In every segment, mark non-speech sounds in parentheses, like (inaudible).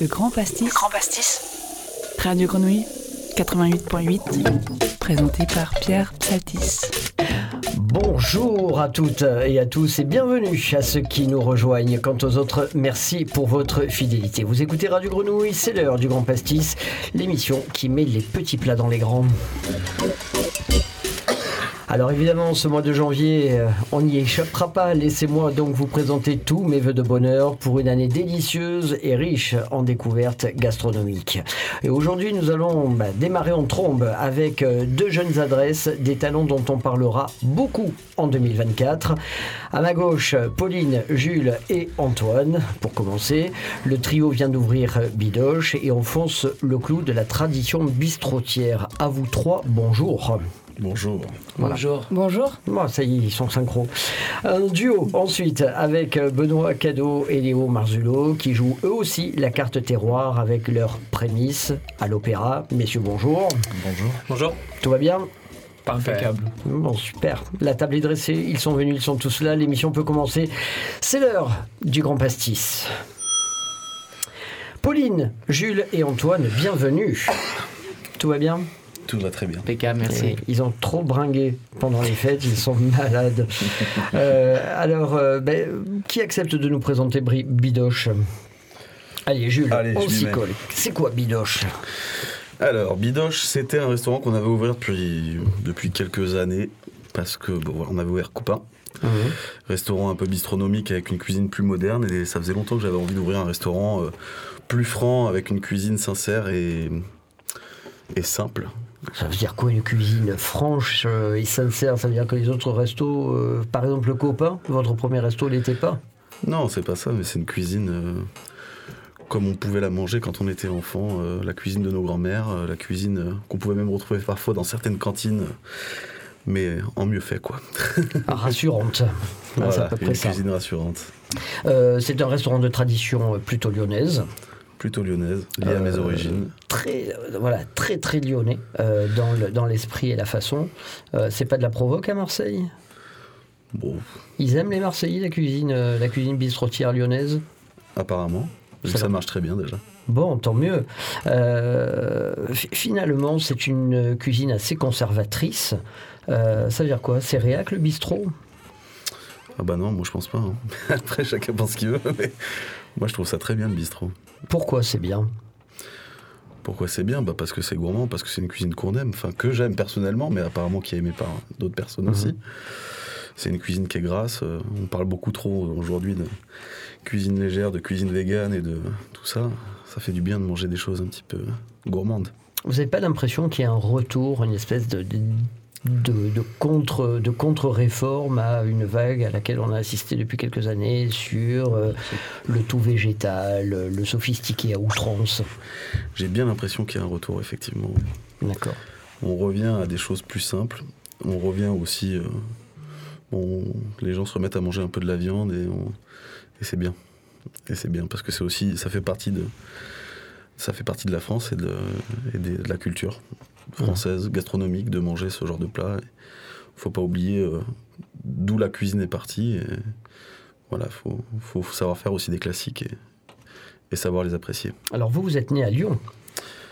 Le Grand Pastis. Le Grand Pastis. Radio Grenouille 88.8. Présenté par Pierre Psaltis. Bonjour à toutes et à tous et bienvenue à ceux qui nous rejoignent. Quant aux autres, merci pour votre fidélité. Vous écoutez Radio Grenouille, c'est l'heure du Grand Pastis, l'émission qui met les petits plats dans les grands. Alors évidemment, ce mois de janvier, euh, on n'y échappera pas. Laissez-moi donc vous présenter tous mes voeux de bonheur pour une année délicieuse et riche en découvertes gastronomiques. Et aujourd'hui, nous allons bah, démarrer en trombe avec euh, deux jeunes adresses, des talents dont on parlera beaucoup en 2024. À ma gauche, Pauline, Jules et Antoine. Pour commencer, le trio vient d'ouvrir Bidoche et enfonce le clou de la tradition bistrotière. À vous trois, bonjour. Bonjour. Bonjour. Bonjour. Bon, ça y est, ils sont synchro. Un duo ensuite avec Benoît Cadeau et Léo Marzulot qui jouent eux aussi la carte terroir avec leurs prémices à l'opéra. Messieurs, bonjour. Bonjour. Bonjour. Tout va bien? Impeccable. Bon, super. La table est dressée, ils sont venus, ils sont tous là, l'émission peut commencer. C'est l'heure du grand pastis. Pauline, Jules et Antoine, bienvenue. Tout va bien? Tout va très bien. Impeccable, merci. Ils ont trop bringué pendant les fêtes, ils sont (laughs) malades. Euh, alors, euh, ben, qui accepte de nous présenter Bri- Bidoche? Allez, Jules, Allez, on s'y colle. C'est quoi Bidoche? Alors, Bidoche, c'était un restaurant qu'on avait ouvert depuis, depuis quelques années. Parce que bon, on avait ouvert Coupin, restaurant un peu bistronomique avec une cuisine plus moderne. Et ça faisait longtemps que j'avais envie d'ouvrir un restaurant euh, plus franc, avec une cuisine sincère et, et simple. Ça veut dire quoi une cuisine franche euh, et sincère? Ça veut dire que les autres restos, euh, par exemple le copain, votre premier resto l'était pas? Non, c'est pas ça, mais c'est une cuisine euh, comme on pouvait la manger quand on était enfant. euh, la cuisine de nos grands-mères, la cuisine qu'on pouvait même retrouver parfois dans certaines cantines. mais en mieux fait, quoi. Ah, Rassurante. Ah, c'est à Voilà, peu près une ça. cuisine rassurante. C'est un restaurant de tradition plutôt lyonnaise. Plutôt lyonnaise, liée à mes Euh, origines. Très, voilà, très très lyonnais euh, dans le- dans l'esprit et la façon. Euh, c'est pas de la provoque à Marseille? Bon, Ils aiment les Marseillais la cuisine, la cuisine bistrotière lyonnaise? apparemment. Ça marche très bien déjà. Bon, tant mieux. Euh, fi- finalement, c'est une cuisine assez conservatrice. Euh, ça veut dire quoi? C'est réac le bistrot? Ah bah non, moi je pense pas. hein. (laughs) Après, chacun pense ce qu'il veut, mais moi je trouve ça très bien le bistrot. Pourquoi c'est bien Pourquoi c'est bien bah Parce que c'est gourmand, parce que c'est une cuisine qu'on aime, enfin que j'aime personnellement, mais apparemment qui est aimée par d'autres personnes Mhm. aussi. C'est une cuisine qui est grasse. euh, On parle beaucoup trop aujourd'hui de cuisine légère, de cuisine végane et de tout ça. Ça fait du bien de manger des choses un petit peu gourmandes. Vous n'avez pas l'impression qu'il y a un retour, une espèce de, de, de- de contre, de contre-réforme à une vague à laquelle on a assisté depuis quelques années sur euh, le tout végétal, le sophistiqué à outrance J'ai bien l'impression qu'il y a un retour, effectivement. D'accord. On revient à des choses plus simples. On revient aussi. euh, les gens se remettent à manger un peu de la viande et, c'est bien. Et c'est bien parce que c'est aussi, ça fait partie de, ça fait partie de la France et de, et de la culture française, gastronomique, de manger ce genre de plat. Il faut pas oublier euh, d'où la cuisine est partie. Et voilà, faut, faut savoir faire aussi des classiques et, et savoir les apprécier. Alors vous, vous êtes né à Lyon.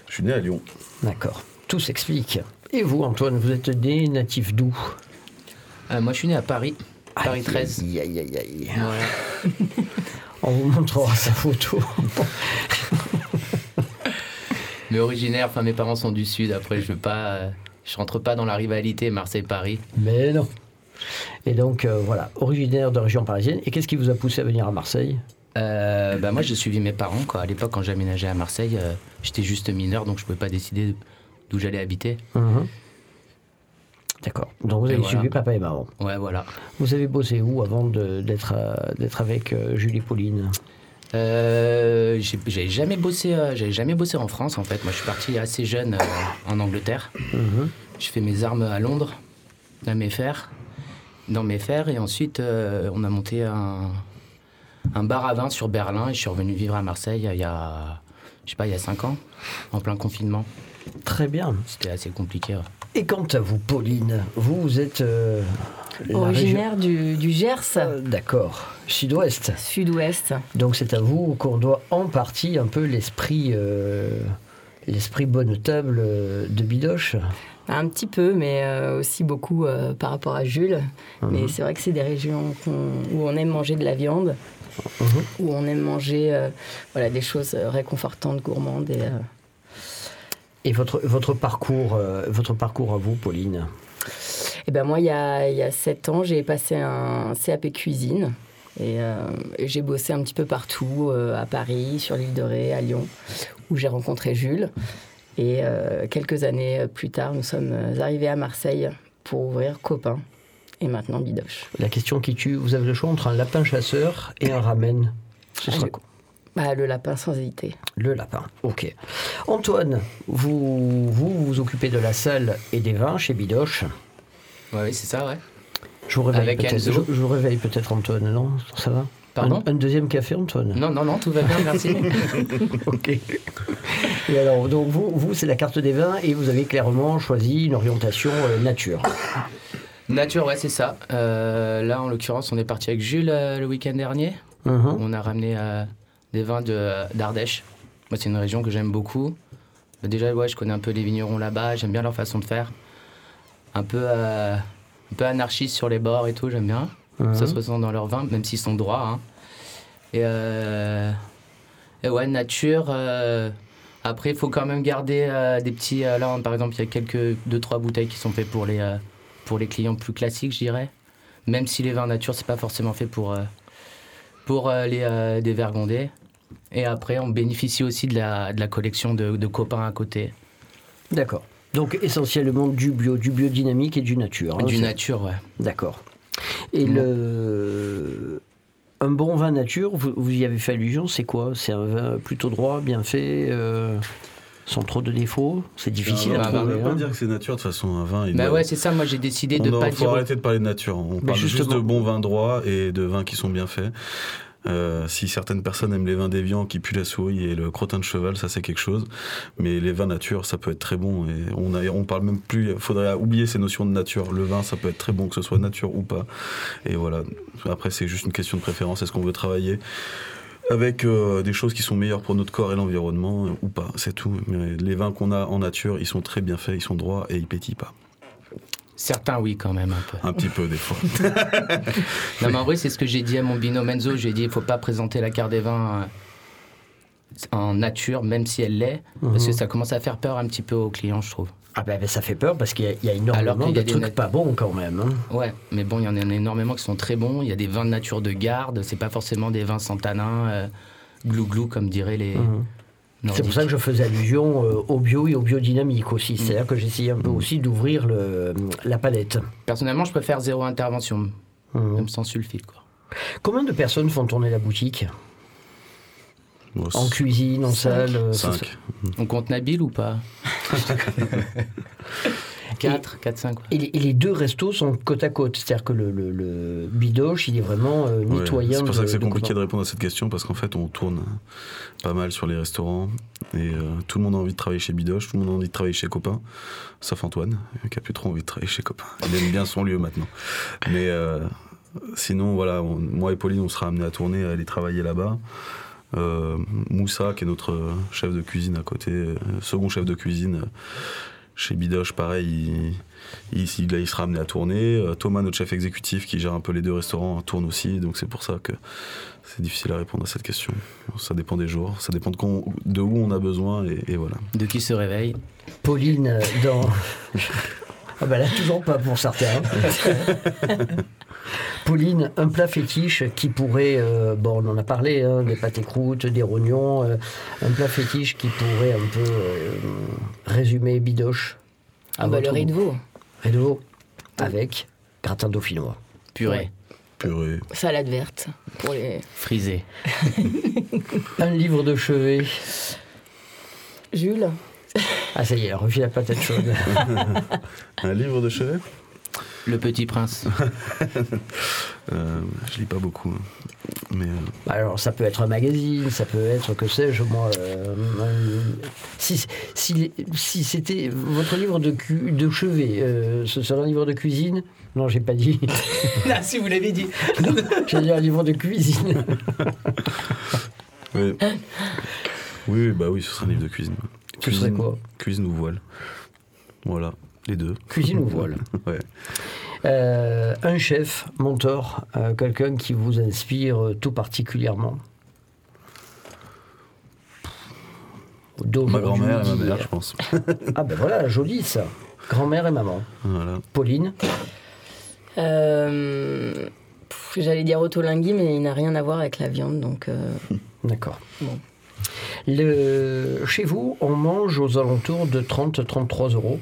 Je suis né à Lyon. D'accord. Tout s'explique. Et vous, Antoine, vous êtes né natif d'où? Euh, moi, je suis né à Paris, Paris Aïe, 13. Aïe, aïe, aïe, aïe. Voilà. (laughs) On vous montrera sa photo. (laughs) Mais originaire, enfin, mes parents sont du Sud. Après, je veux pas. euh, je rentre pas dans la rivalité Marseille-Paris. Mais non. Et donc, euh, voilà, originaire de région parisienne. Et qu'est-ce qui vous a poussé à venir à Marseille? Euh, bah, moi, j'ai suivi mes parents. Quoi. À l'époque, quand j'aménageais à Marseille, euh, j'étais juste mineur, donc je pouvais pas décider d'où j'allais habiter. Mhm. D'accord. Donc vous avez voilà. suivi papa et maman. Ouais, voilà. Vous avez bossé où avant d'être d'être avec Julie Pauline? Euh, j'ai- j'avais jamais bossé, euh, j'avais jamais bossé en France en fait. Moi, je suis parti assez jeune euh, en Angleterre. Mhm. Je fais mes armes à Londres, à mes fers, dans mes fers, et ensuite euh, on a monté un, un bar à vin sur Berlin et je suis revenu vivre à Marseille il y a, je sais pas, il y a cinq ans, en plein confinement. Très bien. C'était assez compliqué. ouais. Et quant à vous, Pauline, vous, êtes euh, Originaire du, du Gers, Euh, D'accord, sud-ouest. sud-ouest. Donc c'est à vous qu'on doit en partie un peu l'esprit, euh, l'esprit bonne table euh, de Bidoche. Un petit peu, mais aussi beaucoup par rapport à Jules. Mhm. Mais c'est vrai que c'est des régions où on aime manger de la viande, Mhm. où on aime manger voilà, des choses réconfortantes, gourmandes. Et, Et votre, votre, parcours, euh, votre parcours à vous, Pauline Et ben moi, il y a, il y a 7 ans, j'ai passé un CAP cuisine. Et, euh, et j'ai bossé un petit peu partout, euh, à Paris, sur l'île de Ré, à Lyon, où j'ai rencontré Jules. Et euh, quelques années plus tard, nous sommes arrivés à Marseille pour ouvrir Copain. Et maintenant Bidoche. La question qui tue, vous avez le choix entre un lapin chasseur et un ramen. Ce Ah, sera quoi Bah, le lapin sans hésiter. Le lapin, ok. Antoine, vous, vous vous occupez de la salle et des vins chez Bidoche. Oui, c'est ça, ouais. Je vous réveille peut-être. Enzo. Je, je vous réveille peut-être Antoine, non? Ça va? Pardon? Un, un deuxième café, Antoine? Non, non, non, tout va bien, merci. (laughs) (laughs) Ok. Et alors, donc vous, vous c'est la carte des vins et vous avez clairement choisi une orientation euh, nature. Nature, ouais, c'est ça. Euh, là, en l'occurrence, on est parti avec Jules euh, le week-end dernier. Mhm. On a ramené des vins de- d'Ardèche. Moi, c'est une région que j'aime beaucoup. Déjà, ouais, je connais un peu les vignerons là-bas. J'aime bien leur façon de faire. Un peu, euh, un peu anarchiste sur les bords et tout, j'aime bien. Ça se ressent dans leurs vins, même s'ils sont droits. hein. Et, euh, et ouais, nature. euh, après, il faut quand même garder des petits. là, par exemple, il y a quelques deux trois bouteilles qui sont faites pour les pour les clients plus classiques, je dirais. Même si les vins nature, c'est pas forcément fait pour pour les euh, des vergondés. Et après, on bénéficie aussi de la, de la collection de, de copains à côté. D'accord. Donc essentiellement du bio, du biodynamique et du nature. hein, du nature, ouais. D'accord. Et le un bon vin nature, vous, vous y avez fait allusion, c'est quoi? C'est un vin plutôt droit, bien fait, euh, sans trop de défauts? C'est difficile vin, à un On ne trouver. peut pas hein. dire que c'est nature, de toute façon, un vin. Il Bah doit- ouais, c'est ça. Moi, j'ai décidé de on pas faut dire. arrêter de parler de nature. On parle juste de bons vins droits et de vins qui sont bien faits. Euh, si certaines personnes aiment les vins déviants qui puent la souris et le crottin de cheval, ça c'est quelque chose. Mais les vins nature, ça peut être très bon. Et on, a, on parle même plus. Il faudrait oublier ces notions de nature. Le vin, ça peut être très bon, que ce soit nature ou pas. Et voilà. Après, c'est juste une question de préférence. Est-ce qu'on veut travailler avec euh, des choses qui sont meilleures pour notre corps et l'environnement euh, ou pas? C'est tout. Les vins qu'on a en nature, ils sont très bien faits, ils sont droits et ils pétillent pas. Certains, oui, quand même, un peu. Un petit peu des fois. (laughs) Non, mais en vrai, c'est ce que j'ai dit à mon binôme Enzo. J'ai dit, il faut pas présenter la carte des vins euh, en nature, même si elle l'est, parce que ça commence à faire peur un petit peu aux clients, je trouve. Ah ben, ben, ça fait peur parce qu'il y a, il y a énormément Alors qu'il y de a des trucs nat- pas bons quand même. hein. Ouais, mais bon, il y en a énormément qui sont très bons. Il y a des vins de nature de garde. C'est pas forcément des vins sans tanin, euh, glou-glou, comme diraient les. Mhm. C'est pour ça que je faisais allusion euh, au bio et au biodynamique aussi. Mm. C'est-à-dire que j'essayais un peu aussi d'ouvrir la palette. Personnellement, je préfère zéro intervention, Mhm. même sans sulfite, quoi. Combien de personnes font tourner la boutique Bon, En cuisine, en salle euh, c'est ça. 5. On compte Nabil ou pas? (laughs) (laughs) 4, 4, 5. Et les, et les deux restos sont côte à côte. C'est-à-dire que le, le- le bidoche, il est vraiment euh, Ouais, mitoyen. c'est pour ça que c'est compliqué de répondre à cette question parce qu'en fait on tourne pas mal sur les restaurants et euh, tout le monde a envie de travailler chez Bidoche, tout le monde a envie de travailler chez Copain, sauf Antoine qui a plus trop envie de travailler chez Copain. Il aime bien son lieu maintenant. Mais euh, sinon voilà, on- moi et Pauline on sera amenés à tourner, à aller travailler là-bas. Euh, Moussa qui est notre chef de cuisine à côté, euh, second chef de cuisine euh, chez Bidoche, pareil, il, il, il- là, il sera amené à tourner. Euh, Thomas, notre chef exécutif qui gère un peu les deux restaurants, tourne aussi. Donc c'est pour ça que c'est difficile à répondre à cette question. Ça dépend des jours, ça dépend de, quand- de où on a besoin et, et voilà. De qui se réveille Pauline, euh, dans. (laughs) ah ben là, toujours pas pour certains. (laughs) Pauline, un plat fétiche qui pourrait, euh, bon, on en a parlé, hein, des pâtes croûtes, des rognons, euh, un plat fétiche qui pourrait un peu euh, résumer Bidoche. à Ah bah, le riz de veau, Riz de veau avec gratin dauphinois. Purée, Ouais. Purée. salade verte pour les frisée. (laughs) Un livre de chevet. Jules. Ah ça y est, elle refile la patate chaude. (laughs) Un livre de chevet? Le Petit Prince. (laughs) Euh, je lis pas beaucoup. hein. Mais euh, Alors, ça peut être un magazine, ça peut être, que sais-je, moi. euh, si si, si c'était votre livre de, cu- de chevet, euh, ce serait un livre de cuisine? Non, j'ai pas dit. Là, (laughs) si vous l'avez dit. (laughs) j'ai dit un livre de cuisine. oui. oui, oui, bah oui, ce serait un livre de cuisine. Ce serait quoi? Cuisine ou voile. Voilà, les deux. Cuisine ou voile (laughs) Ouais. Euh, Un chef, mentor, euh, quelqu'un qui vous inspire euh, tout particulièrement Ma grand-mère et ma mère, je pense. Ah ben voilà, joli ça. Grand-mère et maman. voilà. Pauline Euh, J'allais dire autolingui, mais il n'a rien à voir avec la viande, donc euh, (laughs) D'accord. Bon. Le... Chez vous, on mange aux alentours de 30-33 euros.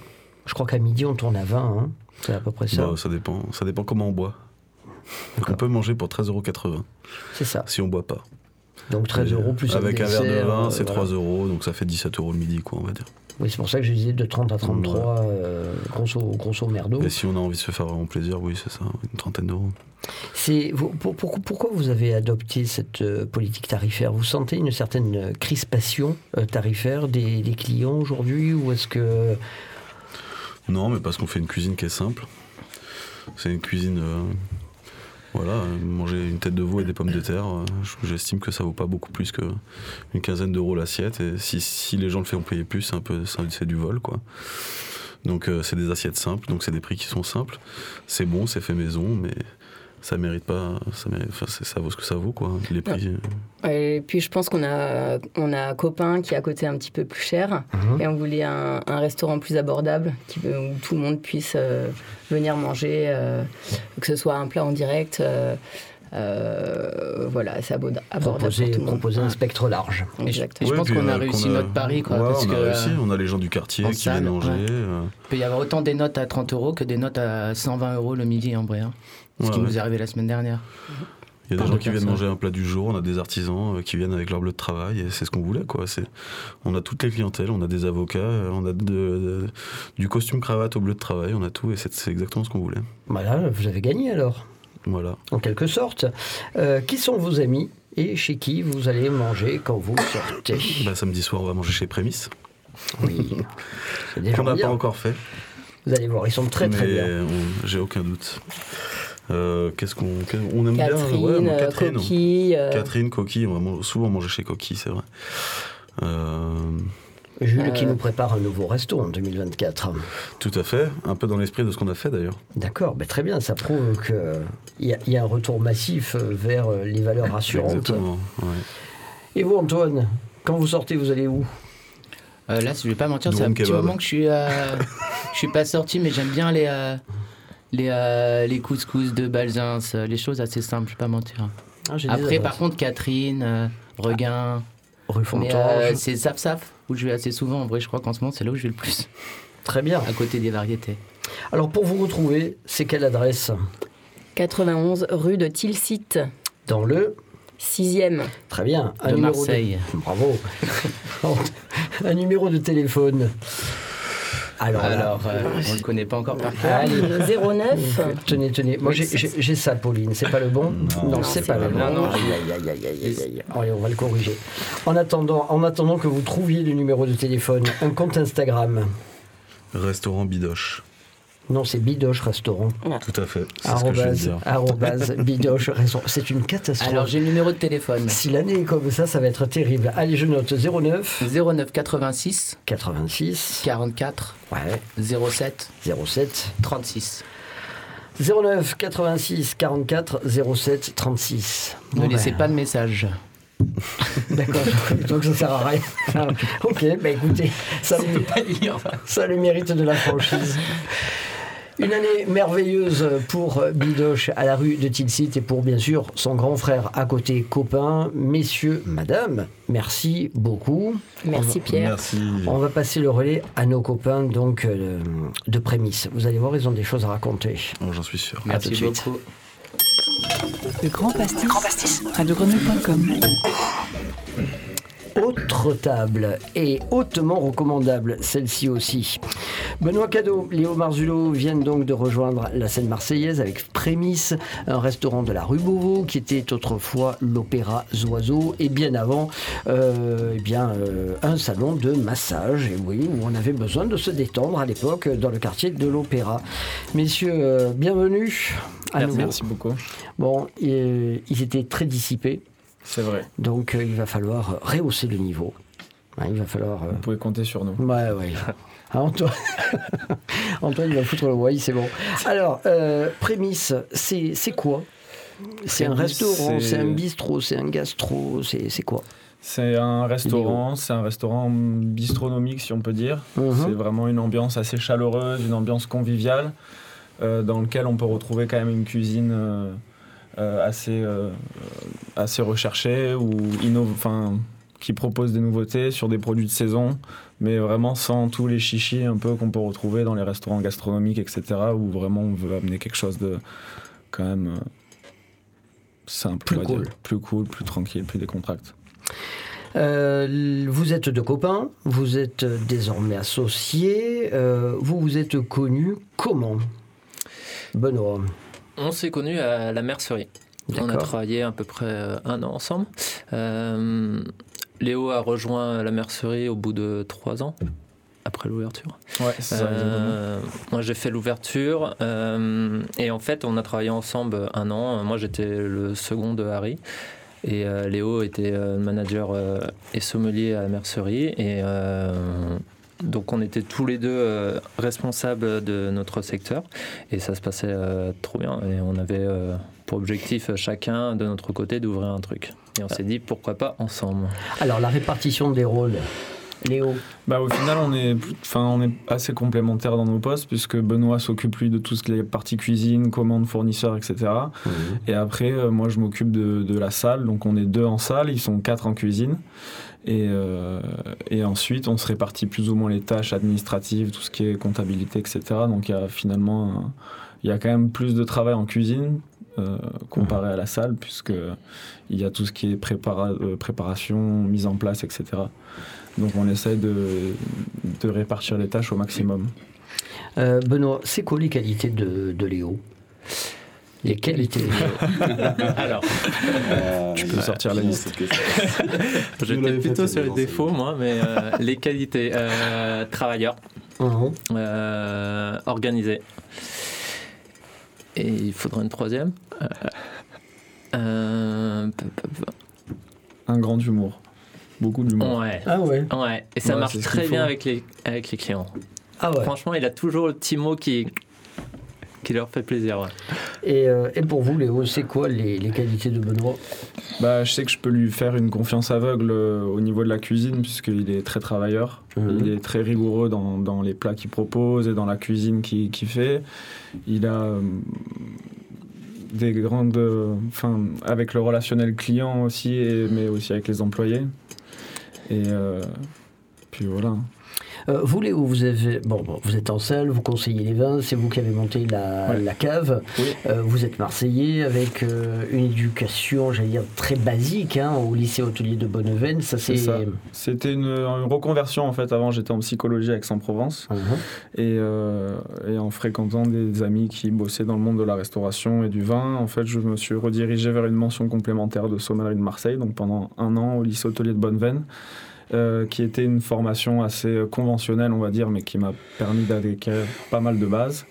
Je crois qu'à midi, on tourne à 20. hein. C'est à peu près ça. Bah, ça dépend. Ça dépend comment on boit. Donc on peut manger pour 13,80€ C'est ça. si on boit pas. Donc 13 euros plus Avec un verre de vin, euh, c'est voilà. 3 euros, donc ça fait 17 euros le midi, quoi, on va dire. Oui, c'est pour ça que je disais de 30 à 33, euh, grosso, grosso merdo. Et si on a envie de se faire vraiment plaisir, oui, c'est ça, une trentaine d'euros. C'est vous- pour- pour- pourquoi vous avez adopté cette euh, politique tarifaire? Vous sentez une certaine euh, crispation euh, tarifaire des, des clients aujourd'hui ou est-ce que Non, mais parce qu'on fait une cuisine qui est simple. C'est une cuisine. euh, voilà, manger une tête de veau et des pommes de terre, euh, je- j'estime que ça vaut pas beaucoup plus qu'une quinzaine d'euros l'assiette. Et si, si les gens le font payer plus, c'est un peu, c'est du vol, quoi. Donc euh, c'est des assiettes simples, donc c'est des prix qui sont simples. C'est bon, c'est fait maison, mais ça mérite pas. Ça, mérite, enfin, c'est- ça vaut ce que ça vaut, quoi. Les prix. Et puis je pense qu'on a, on a un copain qui est à côté un petit peu plus cher Mhm. et on voulait un, un restaurant plus abordable qui, où tout le monde puisse euh, venir manger, euh, que ce soit un plat en direct. euh, euh, voilà, c'est abord- abordable proposer, pour tout le monde. proposer un spectre large Et je, Exactement. et je Ouais, pense qu'on a réussi notre pari, quoi. Ouais, parce on a que, réussi. On a les gens du quartier qui viennent manger. ouais. euh, Il peut y avoir autant des notes à 30 euros que des notes à 120 euros le midi en vrai. hein. Ce Ouais, qui ouais. nous est arrivé la semaine dernière. Il y a des gens qui viennent manger un plat du jour, on a des artisans euh, qui viennent avec leur bleu de travail, et c'est ce qu'on voulait, quoi. C'est, on a toutes les clientèles, on a des avocats, euh, on a de- de- du costume cravate au bleu de travail, on a tout, et c'est, exactement ce qu'on voulait. Voilà, vous avez gagné alors, Voilà. en quelque sorte. Euh, qui sont vos amis et chez qui vous allez manger quand vous sortez? Bah, samedi soir, on va manger chez Prémisse, Oui, (laughs) c'est déjà qu'on n'a pas encore fait, Vous allez voir, ils sont très très mais bien. j'ai aucun doute. Euh, qu'est-ce qu'on, on aime Catherine, bien, ouais, mais euh, Catherine, Coquille. euh, Catherine, Coquille, on va man- souvent manger chez Coquille, c'est vrai. Euh, Jules qui euh, nous prépare un nouveau resto en 2024. tout à fait, un peu dans l'esprit de ce qu'on a fait d'ailleurs. D'accord, ben très bien, ça prouve qu'il y, a- il y a un retour massif vers les valeurs rassurantes. Exactement. ouais. Et vous Antoine, quand vous sortez, vous allez où? Euh, là, je vais pas mentir, c'est un petit moment que je suis, euh, (laughs) je suis pas sorti, mais j'aime bien les, euh, les, euh, les couscous de Balzins, euh, les choses assez simples, je vais pas mentir. Ah, Après, par contre, Catherine, euh, Regain, Rue Fontange. euh, c'est Saf Saf, où je vais assez souvent. En vrai, je crois qu'en ce moment, c'est là où je vais le plus, Très bien. à côté des variétés. Alors pour vous retrouver, c'est quelle adresse? 91 rue de Tilsit, Dans le 6e. Très bien. Un De Marseille. Bravo. (laughs) un numéro de téléphone. Alors, là, Alors, euh, on le connaît pas encore par cœur. Allez. 09. Tenez, tenez. Moi, j'ai- ça, Pauline. C'est pas le bon Non, c'est c'est pas le pas bon. le aïe, aïe, aïe, aïe, aïe. Allez, on va le corriger. En attendant, en attendant que vous trouviez le numéro de téléphone, un compte Instagram. Restaurant Bidoche. Non, c'est Bidoche Restaurant. Tout à fait. Arrobase, (laughs) Bidoche Restaurant. C'est une catastrophe. Alors, j'ai le numéro de téléphone. si l'année est comme ça, ça va être terrible. Allez, je note 09 09 86 86 44 ouais, 07 07 36. 09 86 44 07 36. Ne Bon, laissez ben, pas de message. (laughs) D'accord, donc ça sert à rien. (laughs) ok, bah écoutez, ça, ça a le mérite de la franchise. Une année merveilleuse pour Bidoche à la rue de Tilsit et pour bien sûr son grand frère à côté, copain. Messieurs, madame, merci beaucoup. Merci Pierre. Merci. On va passer le relais à nos copains donc euh, de prémisse. Vous allez voir, ils ont des choses à raconter. J'en suis sûr. tout Merci de suite. beaucoup. Le Grand Pastis. radiogrenouille.com. Autre et hautement recommandable, celle-ci aussi. Benoît Cadeau, Léo Marzulot viennent donc de rejoindre la scène marseillaise avec Prémisse, un restaurant de la rue Beauvau qui était autrefois l'Opéra Zoiseau et bien avant, euh, eh bien, euh, un salon de massage, et oui, où on avait besoin de se détendre à l'époque dans le quartier de l'Opéra. Messieurs, euh, bienvenue à Merci, merci beaucoup. Bon, ils étaient très dissipés, C'est vrai. donc euh, il va falloir rehausser le niveau. Hein, il va falloir. euh, Vous pouvez compter sur nous. Ouais, ouais. Ah, Antoine... (laughs) Antoine, il va foutre le why, c'est bon. Alors, euh, prémisse, c'est c'est quoi? C'est un restaurant, c'est- un bistrot, c'est un gastro, c'est quoi? C'est un restaurant, c'est un restaurant bistronomique si on peut dire. Mhm. C'est vraiment une ambiance assez chaleureuse, une ambiance conviviale, euh, dans lequel on peut retrouver quand même une cuisine euh, assez, euh, assez recherchée ou qui propose des nouveautés sur des produits de saison, mais vraiment sans tous les chichis un peu qu'on peut retrouver dans les restaurants gastronomiques, etc., où vraiment on veut amener quelque chose de quand même euh, simple, Plus dire. cool. plus cool, plus tranquille, plus décontracté. Euh, Vous êtes deux copains, vous êtes désormais associés, euh, vous vous êtes connus comment? Benoît? On s'est connus à la mercerie. On a travaillé à peu près euh, un an ensemble. Euh, Léo a rejoint la mercerie au bout de trois ans, après l'ouverture. Ouais. Euh, moi, j'ai fait l'ouverture euh, et en fait, on a travaillé ensemble un an. Moi, j'étais le second de Harry et Léo était manager et sommelier à la mercerie et donc on était tous les deux euh, responsables de notre secteur et ça se passait euh, trop bien et on avait euh, pour objectif chacun de notre côté d'ouvrir un truc et on s'est dit pourquoi pas ensemble. Alors, la répartition des rôles. Léo. Bah, au final, on est, enfin, on est assez complémentaires dans nos postes, puisque Benoît s'occupe lui de tout ce qui est partie cuisine, commande, fournisseurs, etc. Et après, euh, moi, je m'occupe de, de la salle. Donc, on est deux en salle, ils sont quatre en cuisine. Et, euh, et ensuite, on se répartit plus ou moins les tâches administratives, tout ce qui est comptabilité, etc. Donc, il y a finalement, il y a quand même plus de travail en cuisine euh, comparé à la salle, puisque il y a tout ce qui est prépara- euh, préparation, mise en place, etc. Donc, on essaie de, de répartir les tâches au maximum. Euh, Benoît, c'est quoi les qualités de, de Léo? Les qualités de Léo (laughs) Alors, Tu peux sortir la liste. (laughs) j'étais plutôt sur les défauts moi, mais euh, les qualités euh, travailleur. Euh, organisé. Et il faudrait une troisième. Euh, euh, Un grand humour. Beaucoup d'humour. ouais. Ah ouais Ouais, et ça Ouais, marche très bien avec les, avec les clients. Ah ouais. Franchement, il a toujours le petit mot qui, qui leur fait plaisir. ouais. Et, euh, et pour vous, Léo, c'est quoi les, les qualités de Benoît? Bah, je sais que je peux lui faire une confiance aveugle euh, au niveau de la cuisine, puisqu'il est très travailleur. Mhm. Il est très rigoureux dans, dans les plats qu'il propose et dans la cuisine qu'il qu'il fait. Il a euh, des grandes. euh, Enfin, avec le relationnel client aussi, et- mais aussi avec les employés. Et euh, puis voilà. Euh, vous, Léo, vous, avez, bon, bon, vous êtes en salle, vous conseillez les vins, c'est vous qui avez monté la, Ouais. la cave. Oui. Euh, vous êtes Marseillais avec euh, une éducation, j'allais dire, très basique hein, au lycée hôtelier de Bonneveine. Ça, c'est. C'était une, une reconversion en fait. Avant, j'étais en psychologie à Aix-en-Provence. Et, euh, et en fréquentant des amis qui bossaient dans le monde de la restauration et du vin, en fait, je me suis redirigé vers une mention complémentaire de sommellerie de Marseille, donc pendant un an au lycée hôtelier de Bonneveine, euh, qui était une formation assez conventionnelle, on va dire, mais qui m'a permis d'acquérir pas mal de bases.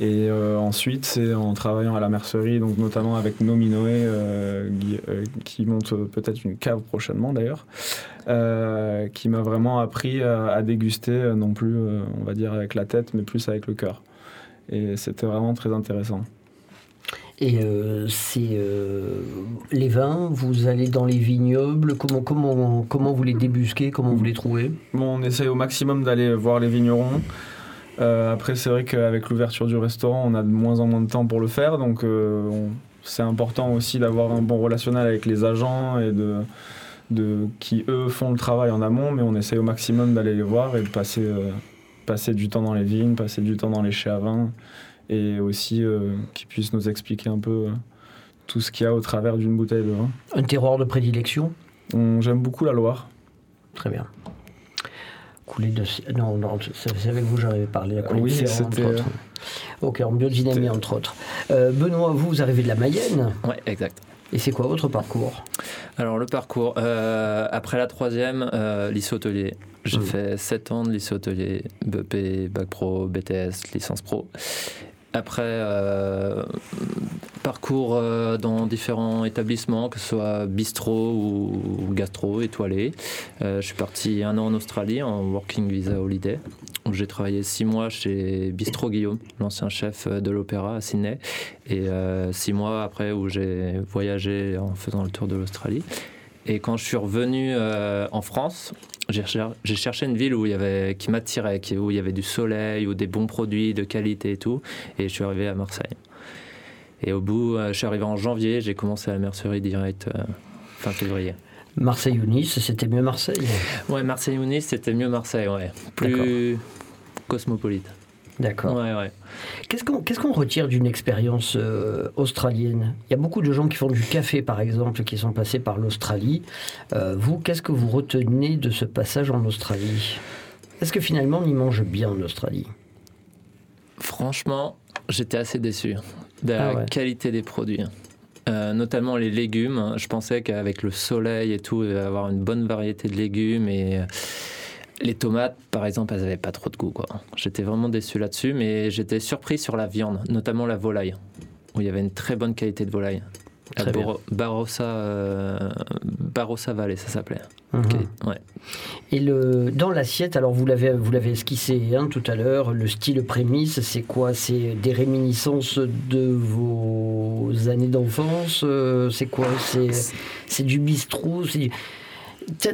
Et euh, ensuite, c'est en travaillant à la mercerie, donc notamment avec Nomi Noé, euh, euh, qui monte peut-être une cave prochainement d'ailleurs, euh, qui m'a vraiment appris à, déguster, euh, non plus, euh, on va dire, avec la tête, mais plus avec le cœur. Et c'était vraiment très intéressant. Et euh, c'est euh, les vins, vous allez dans les vignobles, comment, comment, comment vous les débusquez, comment vous les trouvez? Bon, on essaye au maximum d'aller voir les vignerons. Euh, après, c'est vrai qu'avec l'ouverture du restaurant, on a de moins en moins de temps pour le faire. Donc, on- c'est important aussi d'avoir un bon relationnel avec les agents et de, qui, eux, font le travail en amont. Mais on essaye au maximum d'aller les voir et de passer, passer du temps dans les vignes, passer du temps dans les chais à vin. Et aussi euh, qu'ils puissent nous expliquer un peu euh, tout ce qu'il y a au travers d'une bouteille de vin. Un terroir de prédilection? On- J'aime beaucoup la Loire. Très bien. Coulée de... Non, non c'est avec vous que j'en avais parlé, la coulée Oui, de entre c'était- autres. Ok, en biodynamie, entre autres. Euh, Benoît, vous, vous arrivez de la Mayenne? Ouais, exact. Et c'est quoi votre parcours? Alors le parcours, euh, après la troisième, euh, lycée hôtelier. J'ai Mhm. fait 7 ans de lycée hôtelier, BEP, Bac Pro, BTS, licence pro. Après, euh, parcours euh, dans différents établissements, que ce soit bistrot ou, gastro, étoilé. Euh, je suis parti un an en Australie en Working Visa Holiday, j'ai travaillé six mois chez Bistro Guillaume, l'ancien chef de l'opéra à Sydney, et euh, six mois après où j'ai voyagé en faisant le tour de l'Australie. Et quand je suis revenu euh, en France, j'ai cher- j'ai cherché une ville où il y avait, qui m'attirait, où il y avait du soleil, ou des bons produits de qualité et tout. Et je suis arrivé à Marseille. Et au bout, euh, je suis arrivé en janvier, j'ai commencé à la mercerie direct euh, fin février. Marseille ou Nice, c'était mieux Marseille? Ouais, Marseille ou Nice, c'était mieux Marseille, ouais. Plus cosmopolite. D'accord. Ouais, ouais. Qu'est-ce qu'on retire d'une expérience euh, australienne? Il y a beaucoup de gens qui font du café, par exemple, qui sont passés par l'Australie. Euh, vous, qu'est-ce que vous retenez de ce passage en Australie? Est-ce que finalement on y mange bien en Australie? Franchement, j'étais assez déçu de la Ah ouais. qualité des produits. Euh, notamment les légumes. Je pensais qu'avec le soleil et tout, il y avoir une bonne variété de légumes. Et les tomates, par exemple, elles n'avaient pas trop de goût. quoi. J'étais vraiment déçu là-dessus, mais j'étais surpris sur la viande, notamment la volaille, où il y avait une très bonne qualité de volaille. La Très bien. Boro- Barossa, euh, Barossa Valley, ça s'appelait. Mhm. Ouais. Et le, dans l'assiette, alors vous l'avez, vous l'avez esquissé hein, tout à l'heure, le style prémisse, c'est quoi? C'est des réminiscences de vos années d'enfance euh, C'est quoi? C'est, c'est du bistrot c'est du-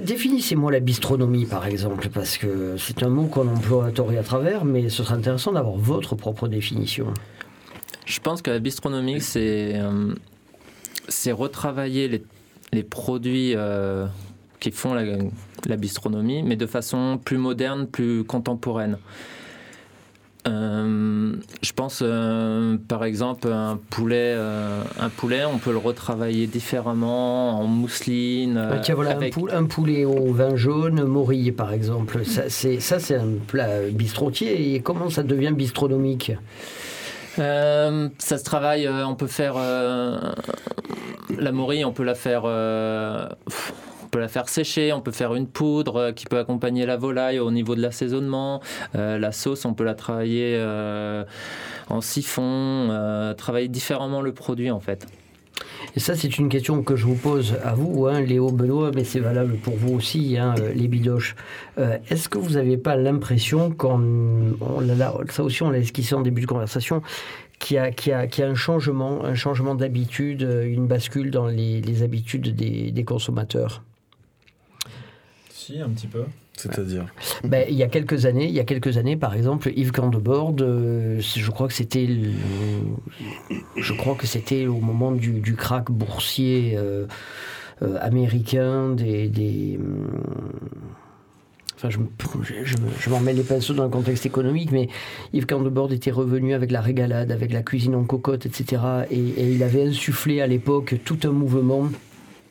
Définissez-moi la bistronomie, par exemple, parce que c'est un mot qu'on emploie à tort et à travers, mais ce serait intéressant d'avoir votre propre définition. Je pense que la bistronomie, c'est euh, retravailler les, les produits euh, qui font la bistronomie, mais de façon plus moderne, plus contemporaine. Euh, je pense, euh, par exemple, un poulet, euh, un poulet, on peut le retravailler différemment en mousseline. Tiens, voilà, avec- un, pou- un poulet au vin jaune, morille, par exemple. Ça, c'est, ça, c'est un plat bistrotier. Et comment ça devient bistronomique? Euh, ça se travaille, euh, on peut faire euh, la morille, on peut la faire, on peut la faire sécher, on peut faire une poudre euh, qui peut accompagner la volaille au niveau de l'assaisonnement. Euh, la sauce, on peut la travailler euh, en siphon, travailler différemment le produit en fait. Et ça, c'est une question que je vous pose à vous, hein, Léo Benoît, mais c'est valable pour vous aussi, hein, les bidoches. Est-ce que vous n'avez pas l'impression, ça aussi on l'a esquissé en début de conversation, qu'il y a, un changement, un changement d'habitude, une bascule dans les, habitudes des, des consommateurs? Un petit peu. C'est-à-dire Ben, il y a quelques années, il y a quelques années, par exemple, Yves Candebord, euh, je crois que c'était, le- je crois que c'était au moment du, du krach boursier euh, euh, américain, des, des, hum, Enfin, je, me- je, je me- je m'en mets les pinceaux dans le contexte économique, mais Yves Candebord était revenu avec la régalade, avec la cuisine en cocotte, etc. Et, et il avait insufflé à l'époque tout un mouvement,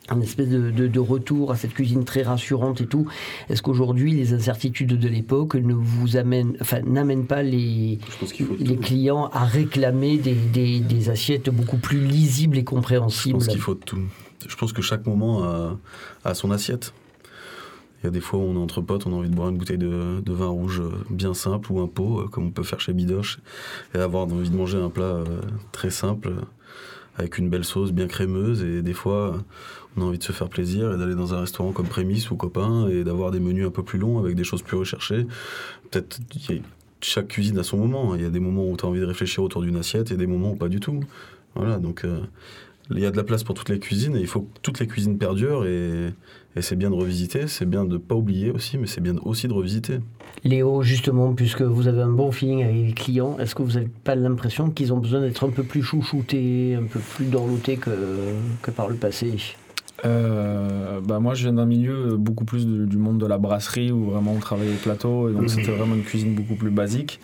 un espèce de, de- de retour à cette cuisine très rassurante et tout. Est-ce qu'aujourd'hui, les incertitudes de l'époque ne vous amènent, enfin, n'amènent pas les, Je tout. clients à réclamer des, des- des assiettes beaucoup plus lisibles et Je compréhensibles pense qu'il faut tout. Je pense que chaque moment a, a son assiette. Il y a des fois où on est entre potes, on a envie de boire une bouteille de, de vin rouge bien simple ou un pot, euh, comme on peut faire chez Bidoche, et avoir envie de manger un plat euh, très simple, avec une belle sauce bien crémeuse. Et des fois, on a envie de se faire plaisir et d'aller dans un restaurant comme Prémisse ou Copain et d'avoir des menus un peu plus longs avec des choses plus recherchées. Peut-être chaque cuisine a son moment. Il y a des moments où tu as envie de réfléchir autour d'une assiette et des moments où pas du tout. Voilà, donc euh, il y a de la place pour toutes les cuisines et il faut que toutes les cuisines perdurent et, et c'est bien de revisiter, c'est bien de ne pas oublier aussi, mais c'est bien aussi de revisiter. Léo, justement, puisque vous avez un bon feeling avec les clients, est-ce que vous n'avez pas l'impression qu'ils ont besoin d'être un peu plus chouchoutés, un peu plus dorlotés que, que par le passé? Euh, bah moi, je viens d'un milieu beaucoup plus du, du monde de la brasserie où vraiment on travaillait au plateau et donc c'était vraiment une cuisine beaucoup plus basique.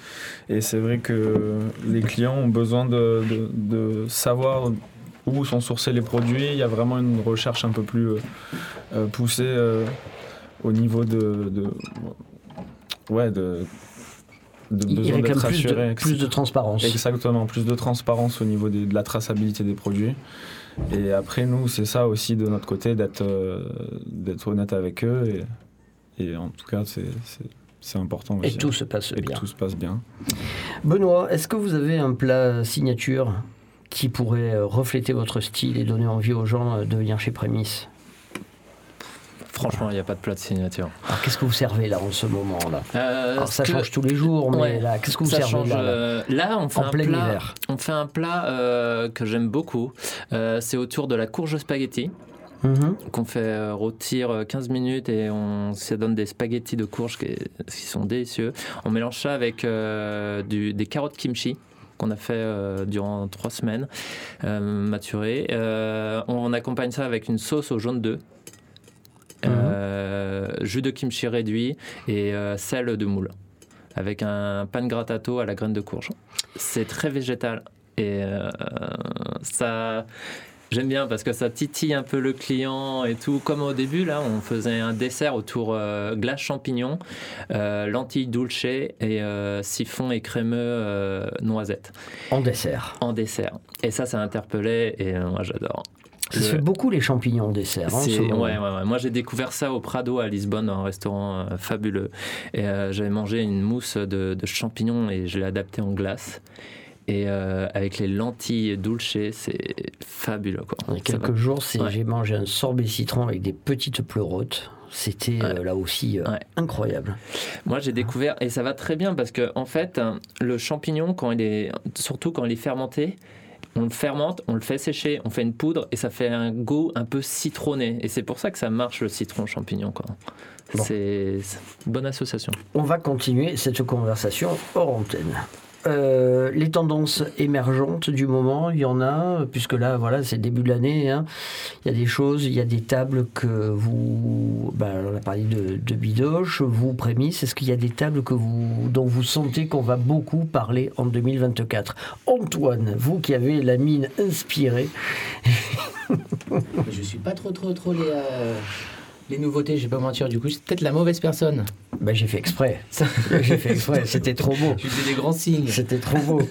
Et c'est vrai que les clients ont besoin de, de- de savoir où sont sourcés les produits. Il y a vraiment une recherche un peu plus euh, euh, poussée. euh, au niveau de, de- ouais de, de besoin d'être plus de, plus de transparence. Exactement, plus de transparence au niveau des- de la traçabilité des produits. Et après, nous, c'est ça aussi de notre côté, d'être euh, d'être honnête avec eux. Et, et en tout cas, c'est- important Et aussi. tout se passe Et que bien. tout se passe bien. Benoît, est-ce que vous avez un plat signature qui pourrait euh, refléter votre style et donner envie aux gens euh, de venir chez Prémisse Franchement, il n'y a pas de plat de signature. Alors qu'est-ce que vous servez là en ce moment-là Euh, Alors ça que- change tous les jours, mais Ouais, là, qu'est-ce que vous ça servez change, là, là euh, là, on fait En un plein plat. hiver. On fait un plat euh, que j'aime beaucoup. Euh, c'est autour de la courge spaghetti Mhm. qu'on fait euh, rôtir euh, 15 minutes et on ça donne des spaghettis de courge qui, qui sont délicieux. On mélange ça avec euh, du- des carottes kimchi qu'on a fait euh, durant trois semaines euh, maturées. Euh, on accompagne ça avec une sauce au jaune d'œuf. Euh, jus de kimchi réduit et euh, sel de moule avec un pan grattato à la graine de courge. C'est très végétal et euh, ça j'aime bien parce que ça titille un peu le client et tout. Comme au début là, on faisait un dessert autour euh, glace champignon, euh, lentilles dulce et euh, siphon et crémeux euh, noisette En dessert. en dessert. Et ça, ça interpellait et moi j'adore. Ça se fait beaucoup les champignons en dessert. hein, en c'est- ce ouais, moment. ouais, ouais. Moi, j'ai découvert ça au Prado à Lisbonne, un restaurant euh, fabuleux. Et euh, j'avais mangé une mousse de, de champignons et je l'ai adaptée en glace. Et euh, avec les lentilles dulce, c'est fabuleux. Quoi. Il y a quelques jours, Ouais. j'ai mangé un sorbet citron avec des petites pleurotes. C'était euh, là aussi euh, Ouais. incroyable. Moi, j'ai découvert, et ça va très bien parce que, en fait, hein, le champignon, quand il est, surtout quand il est fermenté, on le fermente, on le fait sécher, on fait une poudre et ça fait un goût un peu citronné. Et c'est pour ça que ça marche le citron champignon. Quoi. Bon. C'est bonne association. On va continuer cette conversation hors antenne. Euh, les tendances émergentes du moment, il y en a, puisque là, voilà, c'est début de l'année. hein. Il y a des choses, il y a des tables que vous. a parlé de, Bidoche, vous, Prémisse. Est-ce qu'il y a des tables que vous, dont vous sentez qu'on va beaucoup parler en 2024 Antoine, vous qui avez la mine inspirée, (laughs) Je suis pas trop, trop, trop euh, les nouveautés, je vais pas mentir. Du coup, suis peut-être la mauvaise personne. ben, j'ai fait exprès. (laughs) (laughs) j'ai fait exprès, c'était trop beau. Je fais des grands signes. C'était trop beau.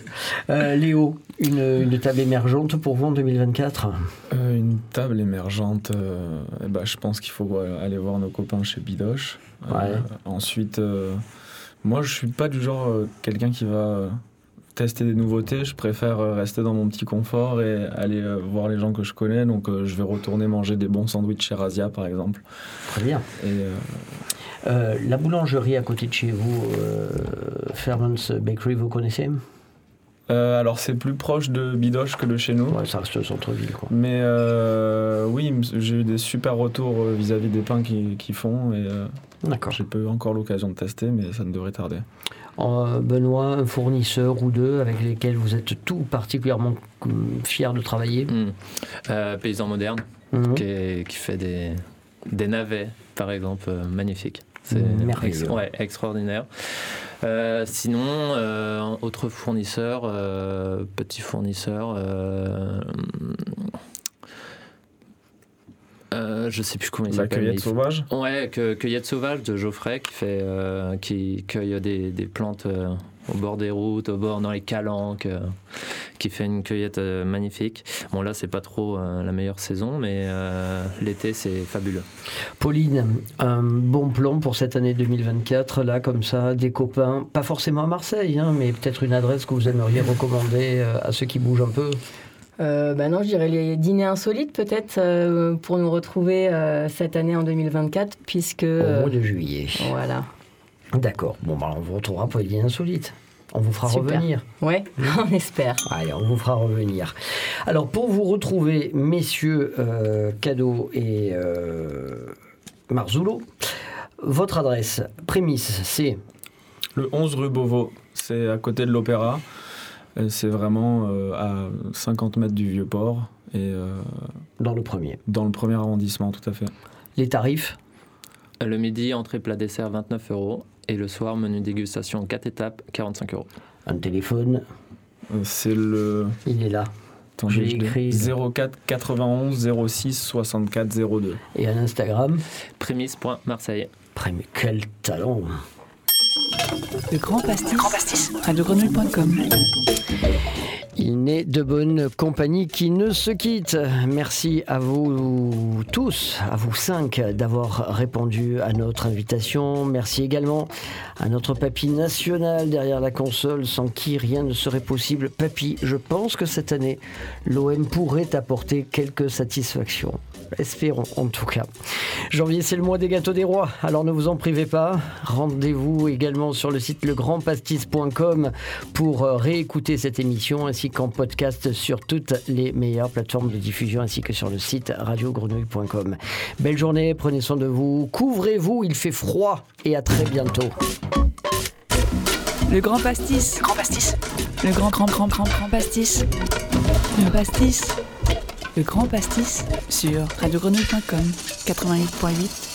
Euh, Léo, une, une table émergente pour vous en 2024 Euh, une table émergente, euh, ben, je pense qu'il faut aller voir nos copains chez Bidoche. Euh, Ouais. ensuite, euh, moi je suis pas du genre euh, quelqu'un qui va euh, tester des nouveautés. Je préfère euh, rester dans mon petit confort et aller euh, voir les gens que je connais. Donc euh, je vais retourner manger des bons sandwichs chez Razia par exemple. Très bien. Et euh, Euh, la boulangerie à côté de chez vous, euh, Fairman's Bakery, vous connaissez? Euh, alors c'est plus proche de Bidoche que de chez nous. Ouais, ça reste le centre-ville. Quoi. Mais euh, oui, j'ai eu des super retours vis-à-vis des pains qu'ils font et euh, D'accord. j'ai pas eu encore l'occasion de tester, mais ça ne devrait tarder. Euh, Benoît, un fournisseur ou deux avec lesquels vous êtes tout particulièrement hum, fier de travailler Hmm. Euh, paysan moderne Mhm. qui, fait des, des navets, par exemple, euh, magnifiques. C'est ouais, extraordinaire. Euh, sinon, autre fournisseur, petit fournisseur, euh, je sais plus comment il La s'appelle. cueillette mais il- sauvage Ouais, que, cueillette sauvage de Geoffrey qui fait, euh, qui cueille des, des plantes euh, au bord des routes, au bord dans les calanques, euh, qui fait une cueillette euh, magnifique. Bon là, c'est pas trop euh, la meilleure saison, mais euh, l'été c'est fabuleux. Pauline, un bon plan pour cette année 2024, là, comme ça, des copains, pas forcément à Marseille, hein, mais peut-être une adresse que vous aimeriez recommander euh, à ceux qui bougent un peu? Euh, bah non, je dirais les dîners insolites peut-être euh, pour nous retrouver euh, cette année en 2024, puisque... au euh, mois de juillet. voilà. D'accord. Bon, bah, on vous retrouvera pour les dîners insolites. On vous fera Super. revenir. Ouais, (laughs) on espère. Allez, on vous fera revenir. Alors, pour vous retrouver, messieurs euh, Cadeau et euh, Marzullo, votre adresse, prémisse, c'est Le 11 rue Beauvau, c'est à côté de l'Opéra. Et C'est vraiment euh, à 50 mètres du Vieux-Port et euh, dans le premier. dans le premier arrondissement, tout à fait. Les tarifs Le midi, entrée plat dessert 29 euros. Et le soir, menu dégustation 4 étapes, 45 euros. Un téléphone, Euh, C'est le il est là. Je l'ai écrit. 04 91 06 64 02. Et à l'Instagram Prémisse.marseille. Prémisse, quel talent Le Grand Pastis, Grand Pastis. radiogrenouille.com. Il n'est de bonne compagnie qui ne se quitte. Merci à vous tous, à vous cinq, d'avoir répondu à notre invitation. Merci également à notre papy national derrière la console, sans qui rien ne serait possible. Papy, je pense que cette année, l'OM pourrait apporter quelques satisfactions. Espérons en tout cas. Janvier, c'est le mois des gâteaux des rois, alors ne vous en privez pas. Rendez-vous également sur le site legrandpastis.com pour euh, réécouter cette émission ainsi qu'en podcast sur toutes les meilleures plateformes de diffusion ainsi que sur le site radiogrenouille.com. Belle journée, prenez soin de vous, couvrez-vous, il fait froid et à très bientôt. Le Grand Pastis. Le Grand Pastis. Le Grand Grand Grand Grand Grand Pastis. Le Pastis. Le Grand Pastis sur radiogrenouille.com 88.8